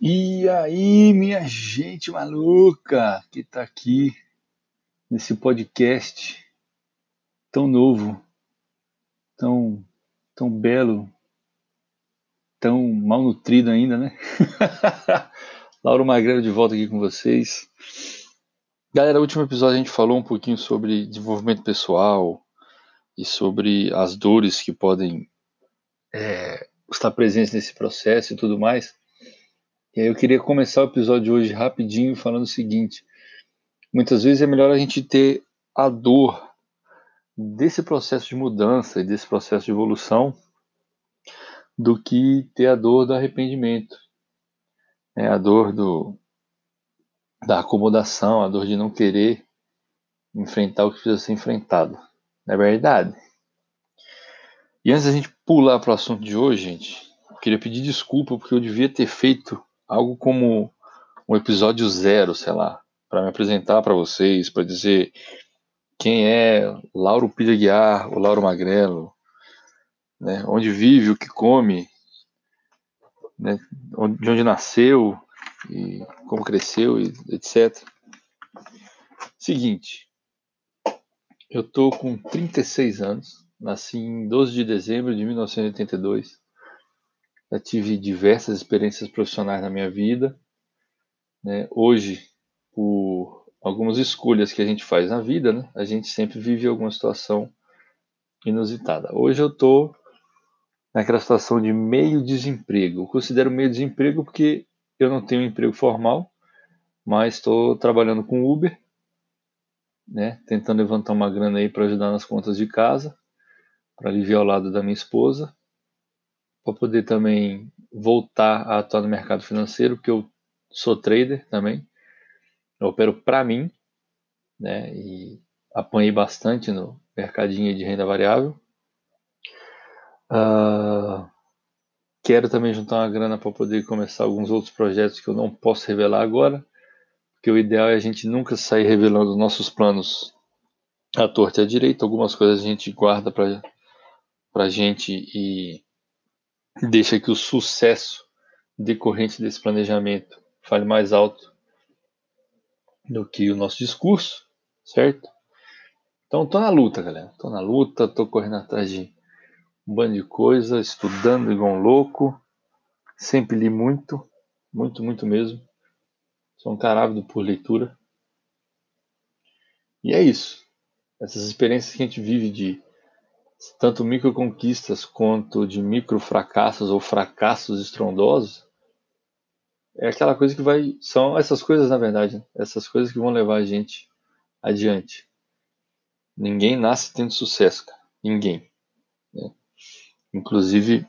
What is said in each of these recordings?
E aí, minha gente maluca que tá aqui nesse podcast tão novo, tão, tão belo, tão mal nutrido ainda, né? Lauro Magrelo de volta aqui com vocês. Galera, no último episódio a gente falou um pouquinho sobre desenvolvimento pessoal e sobre as dores que podem é, estar presentes nesse processo e tudo mais. E aí eu queria começar o episódio de hoje rapidinho falando o seguinte: muitas vezes é melhor a gente ter a dor desse processo de mudança e desse processo de evolução do que ter a dor do arrependimento, é a dor do da acomodação, a dor de não querer enfrentar o que precisa ser enfrentado. Não é verdade? E antes da gente pular para o assunto de hoje, gente, eu queria pedir desculpa porque eu devia ter feito algo como um episódio zero, sei lá, para me apresentar para vocês, para dizer quem é Lauro Pilha Guiar, o Lauro Magrelo, né, onde vive, o que come, né, de onde nasceu e como cresceu, e etc. Seguinte, eu tô com 36 anos, nasci em 12 de dezembro de 1982 já tive diversas experiências profissionais na minha vida. Né? Hoje, por algumas escolhas que a gente faz na vida, né? a gente sempre vive alguma situação inusitada. Hoje eu estou naquela situação de meio desemprego. Eu considero meio desemprego porque eu não tenho um emprego formal, mas estou trabalhando com Uber, né? tentando levantar uma grana aí para ajudar nas contas de casa, para aliviar o lado da minha esposa para poder também voltar a atuar no mercado financeiro, porque eu sou trader também. Eu opero para mim, né? E apanhei bastante no mercadinho de renda variável. Uh, quero também juntar uma grana para poder começar alguns outros projetos que eu não posso revelar agora, porque o ideal é a gente nunca sair revelando nossos planos à torta e à direita. Algumas coisas a gente guarda para a gente e deixa que o sucesso decorrente desse planejamento fale mais alto do que o nosso discurso, certo? Então tô na luta, galera. Tô na luta, tô correndo atrás de um bando de coisa, estudando igual um louco. Sempre li muito, muito, muito mesmo. Sou um cara ávido por leitura. E é isso. Essas experiências que a gente vive de tanto microconquistas quanto de microfracassos ou fracassos estrondosos, é aquela coisa que vai. São essas coisas, na verdade, né? essas coisas que vão levar a gente adiante. Ninguém nasce tendo sucesso, cara. Ninguém. Né? Inclusive,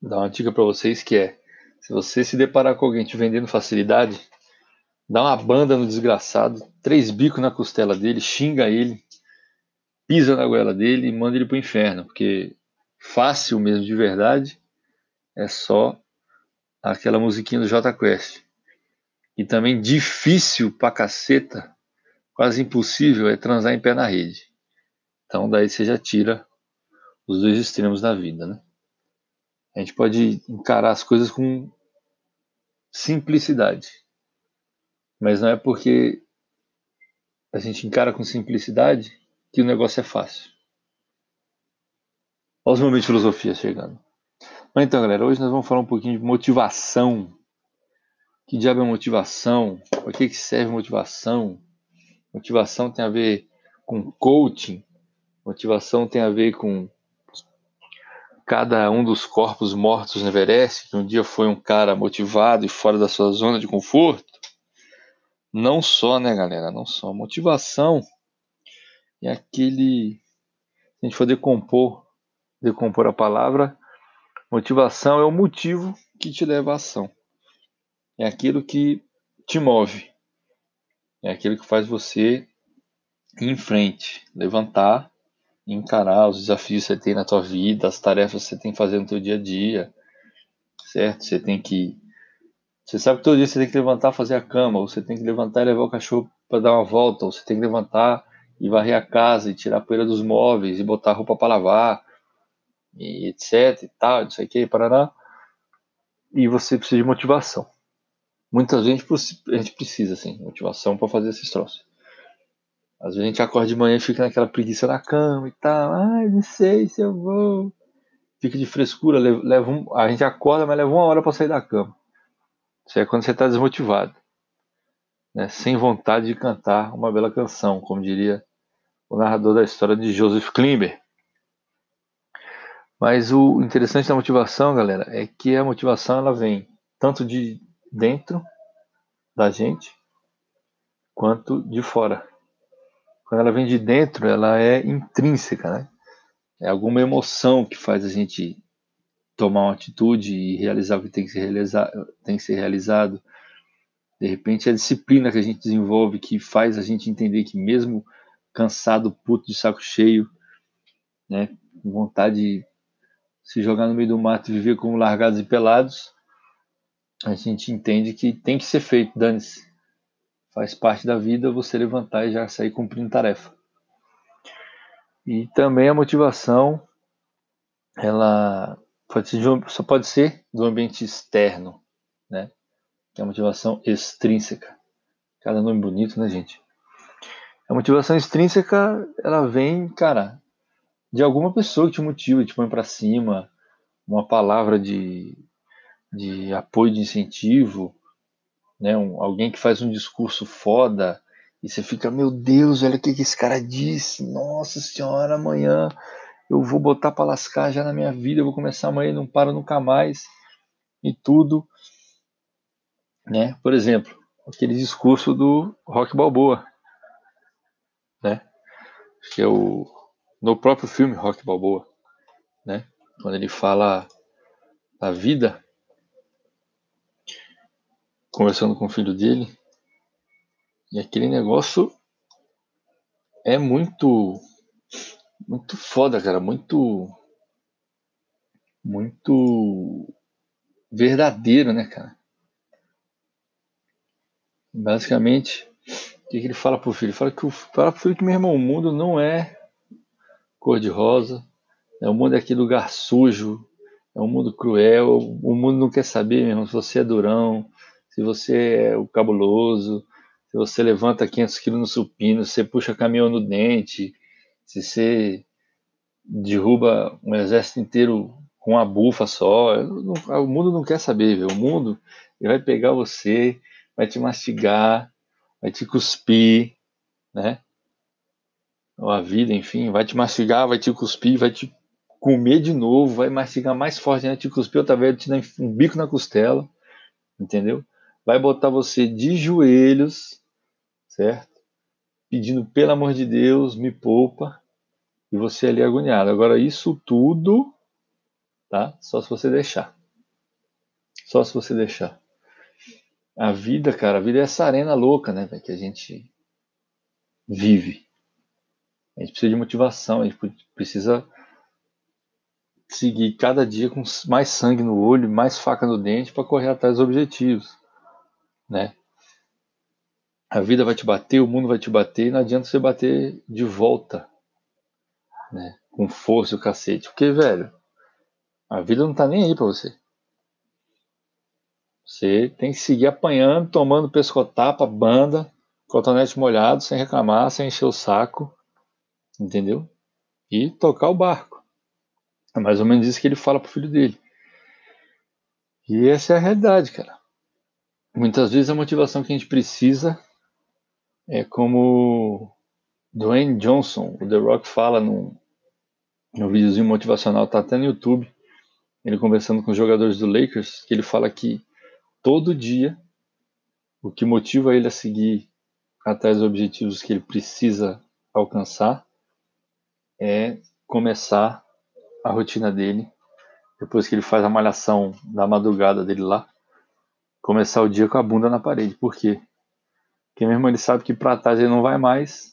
dar uma dica para vocês que é: se você se deparar com alguém te vendendo facilidade, dá uma banda no desgraçado, três bicos na costela dele, xinga ele, pisa na goela dele e manda ele pro inferno, porque fácil mesmo de verdade é só aquela musiquinha do J Quest. E também difícil pra caceta, quase impossível é transar em pé na rede. Então daí você já tira os dois extremos da vida, né? A gente pode encarar as coisas com simplicidade. Mas não é porque a gente encara com simplicidade que o negócio é fácil. Olha os momentos de filosofia chegando. Mas então, galera, hoje nós vamos falar um pouquinho de motivação. Que diabo é motivação? Para que, que serve motivação? Motivação tem a ver com coaching. Motivação tem a ver com cada um dos corpos mortos no Everest, que um dia foi um cara motivado e fora da sua zona de conforto. Não só, né, galera? Não só. Motivação é aquele. Se a gente for decompor, decompor a palavra, motivação é o motivo que te leva à ação. É aquilo que te move. É aquilo que faz você ir em frente, levantar, encarar os desafios que você tem na tua vida, as tarefas que você tem que fazer no teu dia a dia, certo? Você tem que você sabe que todo dia você tem que levantar, fazer a cama, ou você tem que levantar e levar o cachorro para dar uma volta, ou você tem que levantar e varrer a casa e tirar a poeira dos móveis e botar roupa para lavar e etc e tal, não sei o que, parará. e você precisa de motivação. Muitas vezes a gente precisa, assim, motivação para fazer esses troços. Às vezes a gente acorda de manhã e fica naquela preguiça na cama e tal. Ai, não sei se eu vou. Fica de frescura, leva um... a gente acorda, mas leva uma hora para sair da cama. Isso é quando você está desmotivado. Né? Sem vontade de cantar uma bela canção, como diria o narrador da história de Joseph Klimber. Mas o interessante da motivação, galera, é que a motivação ela vem tanto de dentro da gente quanto de fora. Quando ela vem de dentro, ela é intrínseca, né? É alguma emoção que faz a gente tomar uma atitude e realizar o que tem que ser. Tem que ser realizado. De repente, é a disciplina que a gente desenvolve que faz a gente entender que mesmo cansado, puto, de saco cheio, né, com vontade de se jogar no meio do mato e viver como largados e pelados, a gente entende que tem que ser feito, dane-se. Faz parte da vida você levantar e já sair cumprindo tarefa. E também a motivação, ela pode ser um, só pode ser do ambiente externo, né? Que é a motivação extrínseca. Cada nome bonito, né, gente? A motivação extrínseca, ela vem, cara, de alguma pessoa que te motiva, te põe para cima, uma palavra de, de apoio, de incentivo, né? Um, alguém que faz um discurso foda e você fica, meu Deus, olha o que, que esse cara disse, nossa senhora, amanhã eu vou botar para lascar já na minha vida, eu vou começar amanhã e não paro nunca mais e tudo, né? Por exemplo, aquele discurso do Rock Balboa, né? Que é o no próprio filme Rock Balboa, né? Quando ele fala da vida, conversando com o filho dele, e aquele negócio é muito muito foda, cara, muito muito verdadeiro, né, cara? Basicamente, o que, que ele fala pro filho? Ele fala que o, fala pro filho que, meu irmão, o mundo não é cor-de-rosa, é, o mundo é aquele lugar sujo, é um mundo cruel, o mundo não quer saber, meu irmão, se você é durão, se você é o cabuloso, se você levanta 500 quilos no supino, se você puxa caminhão no dente, se você derruba um exército inteiro com uma bufa só, o mundo não quer saber, viu? o mundo ele vai pegar você, vai te mastigar, vai te cuspir, né? Ou a vida, enfim, vai te mastigar, vai te cuspir, vai te comer de novo, vai mastigar mais forte, né? te cuspir outra vez, te dar um bico na costela, entendeu? Vai botar você de joelhos, certo? Pedindo, pelo amor de Deus, me poupa, e você ali agoniado. Agora, isso tudo, tá? Só se você deixar. Só se você deixar. A vida, cara, a vida é essa arena louca, né, que a gente vive. A gente precisa de motivação, a gente precisa seguir cada dia com mais sangue no olho, mais faca no dente para correr atrás dos objetivos, né? A vida vai te bater, o mundo vai te bater e não adianta você bater de volta, né? Com força o cacete, porque velho, a vida não tá nem aí para você. Você tem que seguir apanhando, tomando pescotapa, banda, cotonete molhado, sem reclamar, sem encher o saco, entendeu? E tocar o barco. É mais ou menos isso que ele fala pro filho dele. E essa é a realidade, cara. Muitas vezes a motivação que a gente precisa é como Dwayne Johnson, o The Rock fala num, num videozinho motivacional, tá até no YouTube, ele conversando com os jogadores do Lakers, que ele fala que todo dia o que motiva ele a seguir atrás dos objetivos que ele precisa alcançar é começar a rotina dele depois que ele faz a malhação da madrugada dele lá, começar o dia com a bunda na parede. Por quê? Porque mesmo ele sabe que para trás ele não vai mais,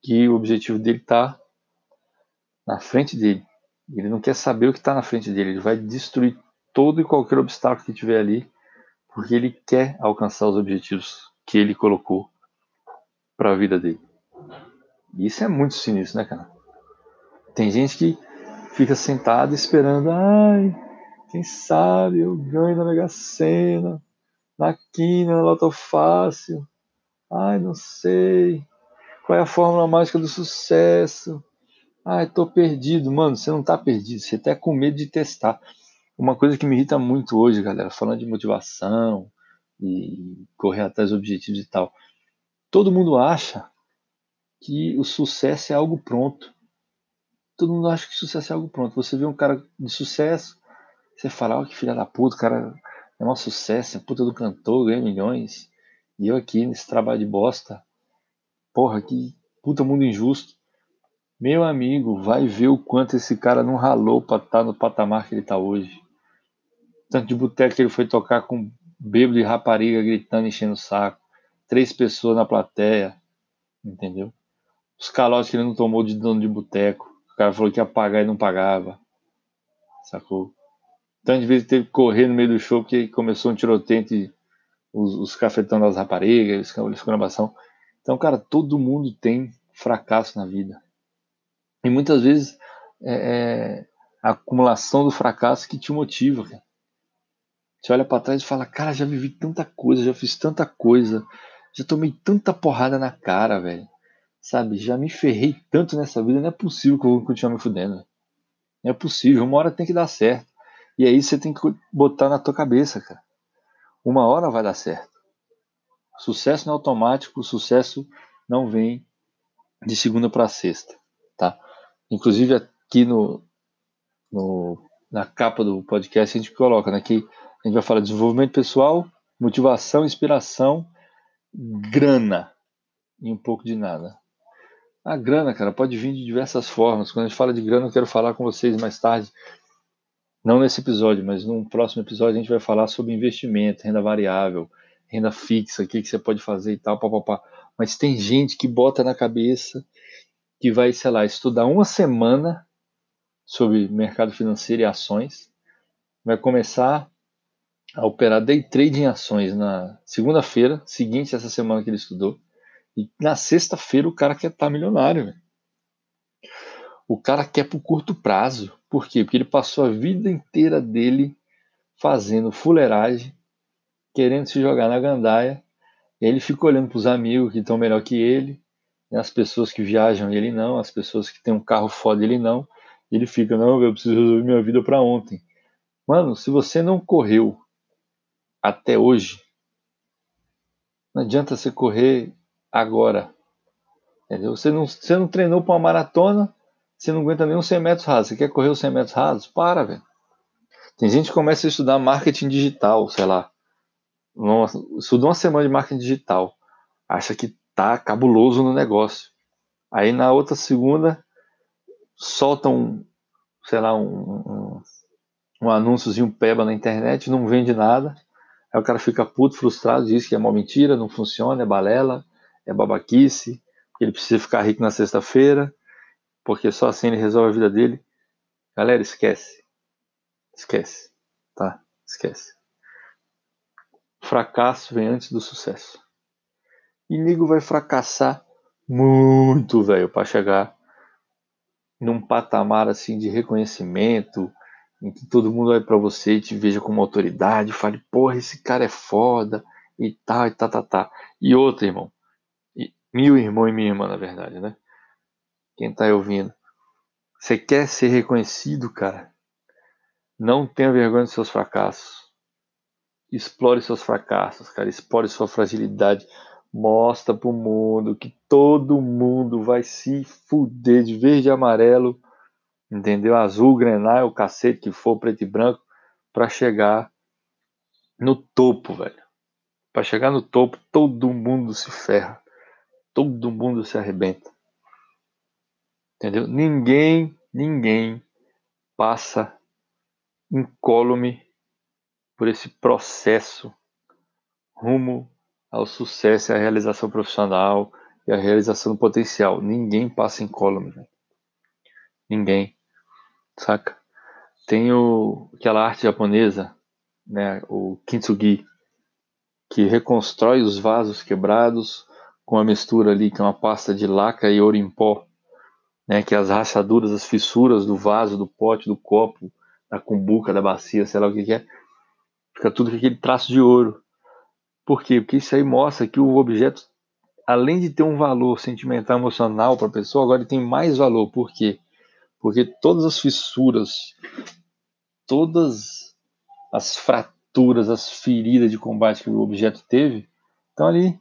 que o objetivo dele está na frente dele. Ele não quer saber o que está na frente dele, ele vai destruir todo e qualquer obstáculo que tiver ali porque ele quer alcançar os objetivos que ele colocou para a vida dele. E isso é muito sinistro, né, cara? Tem gente que fica sentado esperando, ai, Quem sabe eu ganho na Mega Sena, na Quina, na Loto Fácil. Ai, não sei. Qual é a fórmula mágica do sucesso? Ai, tô perdido. Mano, você não tá perdido, você tá com medo de testar. Uma coisa que me irrita muito hoje, galera, falando de motivação e correr atrás dos objetivos e tal. Todo mundo acha que o sucesso é algo pronto. Todo mundo acha que sucesso é algo pronto. Você vê um cara de sucesso, você fala, ó, oh, que filha da puta, o cara é um sucesso, é puta do cantor, ganha milhões. E eu aqui nesse trabalho de bosta, porra, que puta mundo injusto. Meu amigo, vai ver o quanto esse cara não ralou pra estar tá no patamar que ele tá hoje. Tanto de boteco que ele foi tocar com bêbado e rapariga gritando, enchendo o saco. Três pessoas na plateia, entendeu? Os calotes que ele não tomou de dono de boteco. O cara falou que ia pagar e não pagava. Sacou? Tanto de vezes teve que correr no meio do show porque começou um tiroteio entre os, os cafetão das raparigas, escrambação. Então, cara, todo mundo tem fracasso na vida. E muitas vezes é, é a acumulação do fracasso que te motiva, cara. Você olha para trás e fala, cara, já vivi tanta coisa, já fiz tanta coisa, já tomei tanta porrada na cara, velho. Sabe, já me ferrei tanto nessa vida, não é possível que eu vou continuar me fudendo. Não é possível, uma hora tem que dar certo. E aí você tem que botar na tua cabeça, cara. Uma hora vai dar certo. Sucesso não é automático, sucesso não vem de segunda para sexta, tá? Inclusive aqui no, no, na capa do podcast a gente coloca, né, que a gente vai falar de desenvolvimento pessoal, motivação, inspiração, grana e um pouco de nada. A grana, cara, pode vir de diversas formas. Quando a gente fala de grana, eu quero falar com vocês mais tarde. Não nesse episódio, mas num próximo episódio a gente vai falar sobre investimento, renda variável, renda fixa, o que, que você pode fazer e tal, papapá. Mas tem gente que bota na cabeça que vai, sei lá, estudar uma semana sobre mercado financeiro e ações, vai começar a operar day trade em ações na segunda-feira seguinte essa semana que ele estudou e na sexta-feira o cara quer estar tá milionário. Véio. O cara quer pro curto prazo. Por quê? Porque ele passou a vida inteira dele fazendo fuleiragem, querendo se jogar na gandaia. E ele fica olhando para os amigos que estão melhor que ele, né? as pessoas que viajam ele não, as pessoas que têm um carro foda ele não. Ele fica, não, eu preciso resolver minha vida para ontem. Mano, se você não correu até hoje, não adianta você correr agora. Entendeu? Você não, você não treinou para uma maratona, você não aguenta nem uns 100 metros rasos. Você quer correr os 100 metros rasos? Para, velho. Tem gente que começa a estudar marketing digital, sei lá. Estudou uma semana de marketing digital. Acha que tá cabuloso no negócio. Aí na outra segunda, solta um, sei lá, um, um, um anúnciozinho peba na internet, não vende nada. Aí o cara fica puto, frustrado, diz que é uma mentira, não funciona, é balela, é babaquice, ele precisa ficar rico na sexta-feira, porque só assim ele resolve a vida dele. Galera, esquece. Esquece. Tá? Esquece. Fracasso vem antes do sucesso. E nego vai fracassar muito, velho, para chegar num patamar assim de reconhecimento, que todo mundo olhe para você e te veja como autoridade, fale, porra, esse cara é foda, e tal, e tá, tá, tá. E outro, irmão, Mil irmão e minha irmã, na verdade, né? Quem tá ouvindo. Você quer ser reconhecido, cara? Não tenha vergonha dos seus fracassos. Explore seus fracassos, cara. Explore sua fragilidade. Mostra pro mundo que todo mundo vai se fuder de verde e amarelo, entendeu? Azul, grená, o cacete que for, preto e branco, para chegar no topo, velho. Para chegar no topo, todo mundo se ferra todo mundo se arrebenta. Entendeu? Ninguém, ninguém passa incólume por esse processo rumo ao sucesso e à realização profissional e à realização do potencial. Ninguém passa incólume. Ninguém. Saca? Tem o, aquela arte japonesa, né, o kintsugi, que reconstrói os vasos quebrados com a mistura ali, que é uma pasta de laca e ouro em pó, né, que as rachaduras, as fissuras do vaso, do pote, do copo da cumbuca, da bacia, sei lá o que, que é, fica tudo com aquele traço de ouro. Por quê? Porque isso aí mostra que o objeto, além de ter um valor sentimental, emocional para a pessoa, agora ele tem mais valor. Por quê? Porque todas as fissuras, todas as fraturas, as feridas de combate que o objeto teve, estão ali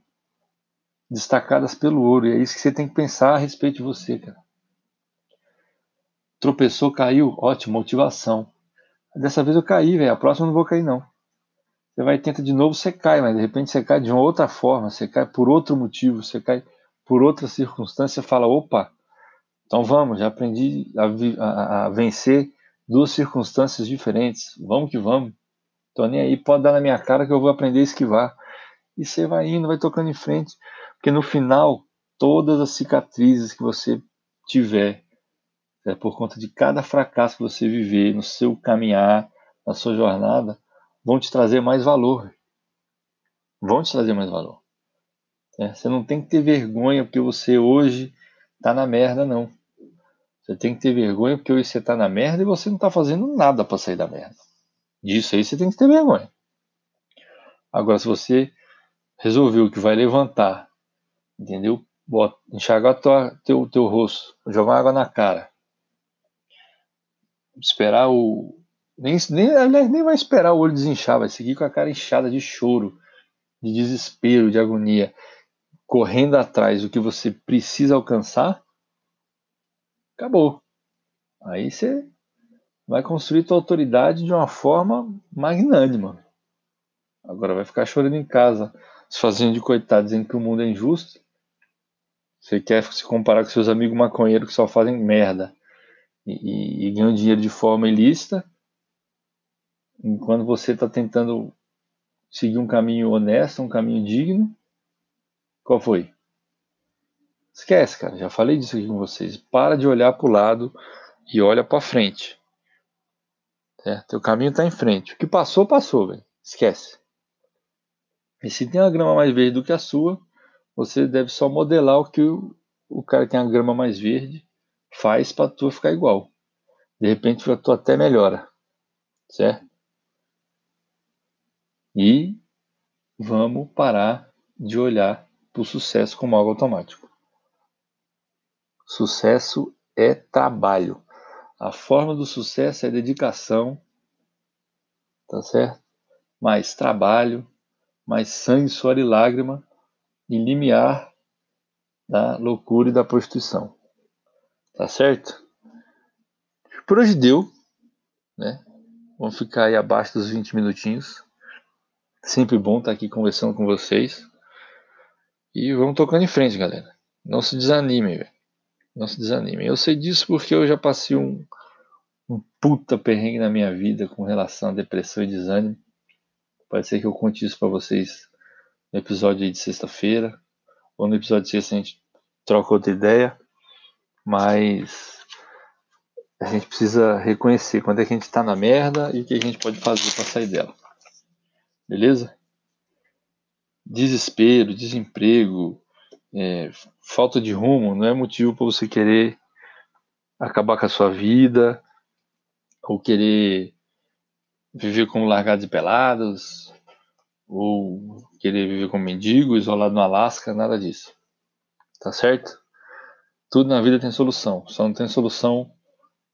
destacadas pelo ouro. E é isso que você tem que pensar a respeito de você, cara. Tropeçou, caiu, ótimo, motivação. Dessa vez eu caí, velho. A próxima eu não vou cair, não. Você vai tenta de novo, você cai, mas de repente você cai de uma outra forma, você cai por outro motivo, você cai por outra circunstância, fala, opa, então vamos, já aprendi a, a, a vencer duas circunstâncias diferentes. Vamos que vamos. Tô nem aí, pode dar na minha cara que eu vou aprender a esquivar. E você vai indo, vai tocando em frente. Porque no final, todas as cicatrizes que você tiver, é, por conta de cada fracasso que você viver no seu caminhar, na sua jornada, vão te trazer mais valor. Vão te trazer mais valor. É, você não tem que ter vergonha porque você hoje está na merda, não. Você tem que ter vergonha porque hoje você está na merda e você não está fazendo nada para sair da merda. Disso aí você tem que ter vergonha. Agora, se você resolveu que vai levantar entendeu? Bota, enxagar tua, teu, teu rosto, jogar água na cara, esperar o. Nem, nem, aliás, nem vai esperar o olho desinchar, vai seguir com a cara inchada de choro, de desespero, de agonia, correndo atrás do que você precisa alcançar, acabou. Aí você vai construir tua autoridade de uma forma magnânima. Agora vai ficar chorando em casa, se fazendo de coitado, dizendo que o mundo é injusto. Você quer se comparar com seus amigos maconheiros que só fazem merda e, e, e ganham dinheiro de forma ilícita, enquanto você está tentando seguir um caminho honesto, um caminho digno. Qual foi? Esquece, cara. Já falei disso aqui com vocês. Para de olhar para o lado e olha para frente. Certo? Teu caminho está em frente. O que passou, passou, velho. Esquece. E se tem uma grama mais verde do que a sua, você deve só modelar o que o, o cara que tem a grama mais verde faz para tu ficar igual. De repente tu até melhora, certo? E vamos parar de olhar para o sucesso como algo automático. Sucesso é trabalho. A forma do sucesso é dedicação, tá certo? Mais trabalho, mais sangue, suor e lágrima e limiar da loucura e da prostituição. Tá certo? Por hoje deu, né? Vamos ficar aí abaixo dos 20 minutinhos. Sempre bom estar aqui conversando com vocês. E vamos tocando em frente, galera. Não se desanimem, velho. Não se desanimem. Eu sei disso porque eu já passei um, um puta perrengue na minha vida com relação à depressão e desânimo. Pode ser que eu conte isso para vocês no episódio de sexta-feira, ou no episódio de sexta a gente troca outra ideia, mas a gente precisa reconhecer quando é que a gente está na merda e o que a gente pode fazer para sair dela. Beleza? Desespero, desemprego, é, falta de rumo não é motivo para você querer acabar com a sua vida ou querer viver como largados e pelados ou querer viver como mendigo, isolado no Alasca, nada disso. Tá certo? Tudo na vida tem solução. Só não tem solução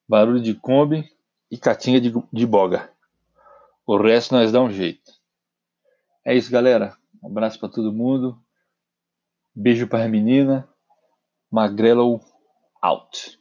barulho de Kombi e catinga de, de boga. O resto nós dá um jeito. É isso, galera. Um abraço para todo mundo. Beijo para a menina. Magrelo out.